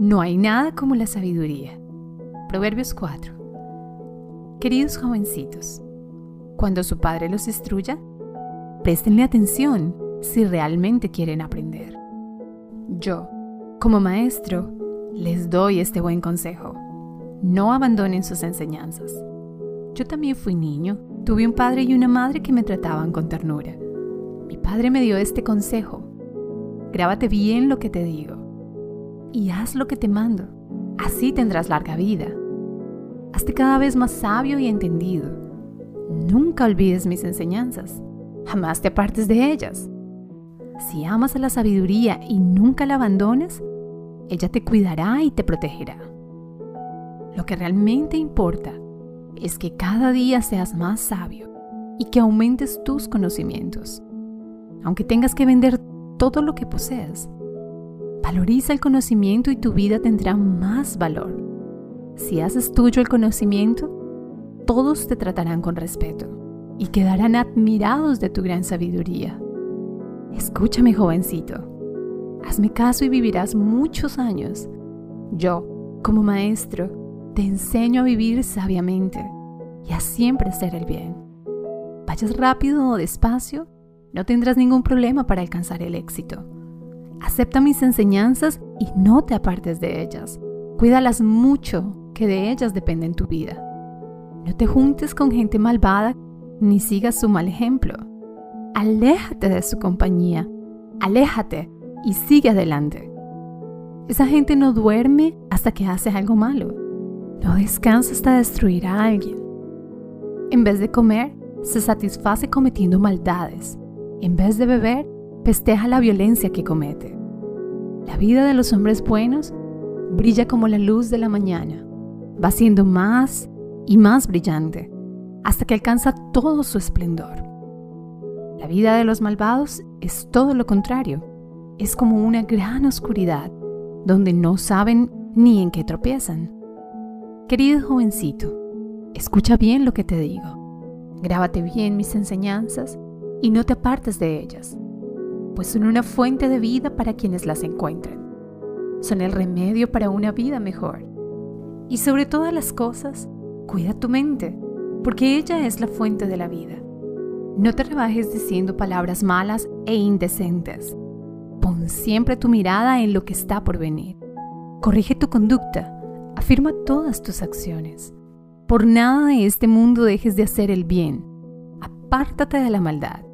No hay nada como la sabiduría. Proverbios 4. Queridos jovencitos, cuando su padre los instruya, préstenle atención si realmente quieren aprender. Yo, como maestro, les doy este buen consejo. No abandonen sus enseñanzas. Yo también fui niño. Tuve un padre y una madre que me trataban con ternura. Mi padre me dio este consejo. Grábate bien lo que te digo y haz lo que te mando. Así tendrás larga vida. Hazte cada vez más sabio y entendido. Nunca olvides mis enseñanzas. Jamás te apartes de ellas. Si amas a la sabiduría y nunca la abandonas, ella te cuidará y te protegerá. Lo que realmente importa es que cada día seas más sabio y que aumentes tus conocimientos. Aunque tengas que vender todo lo que poseas, valoriza el conocimiento y tu vida tendrá más valor. Si haces tuyo el conocimiento, todos te tratarán con respeto y quedarán admirados de tu gran sabiduría. Escúchame, jovencito. Hazme caso y vivirás muchos años. Yo, como maestro, te enseño a vivir sabiamente y a siempre hacer el bien. Vayas rápido o despacio, no tendrás ningún problema para alcanzar el éxito. Acepta mis enseñanzas y no te apartes de ellas. Cuídalas mucho, que de ellas depende tu vida. No te juntes con gente malvada ni sigas su mal ejemplo. Aléjate de su compañía. Aléjate y sigue adelante. Esa gente no duerme hasta que hace algo malo. No descansa hasta destruir a alguien. En vez de comer, se satisface cometiendo maldades. En vez de beber, festeja la violencia que comete. La vida de los hombres buenos brilla como la luz de la mañana. Va siendo más y más brillante hasta que alcanza todo su esplendor. La vida de los malvados es todo lo contrario es como una gran oscuridad donde no saben ni en qué tropiezan. Querido jovencito, escucha bien lo que te digo. Grábate bien mis enseñanzas y no te apartes de ellas, pues son una fuente de vida para quienes las encuentren. Son el remedio para una vida mejor. Y sobre todas las cosas, cuida tu mente, porque ella es la fuente de la vida. No te rebajes diciendo palabras malas e indecentes Pon siempre tu mirada en lo que está por venir. Corrige tu conducta. Afirma todas tus acciones. Por nada de este mundo dejes de hacer el bien. Apártate de la maldad.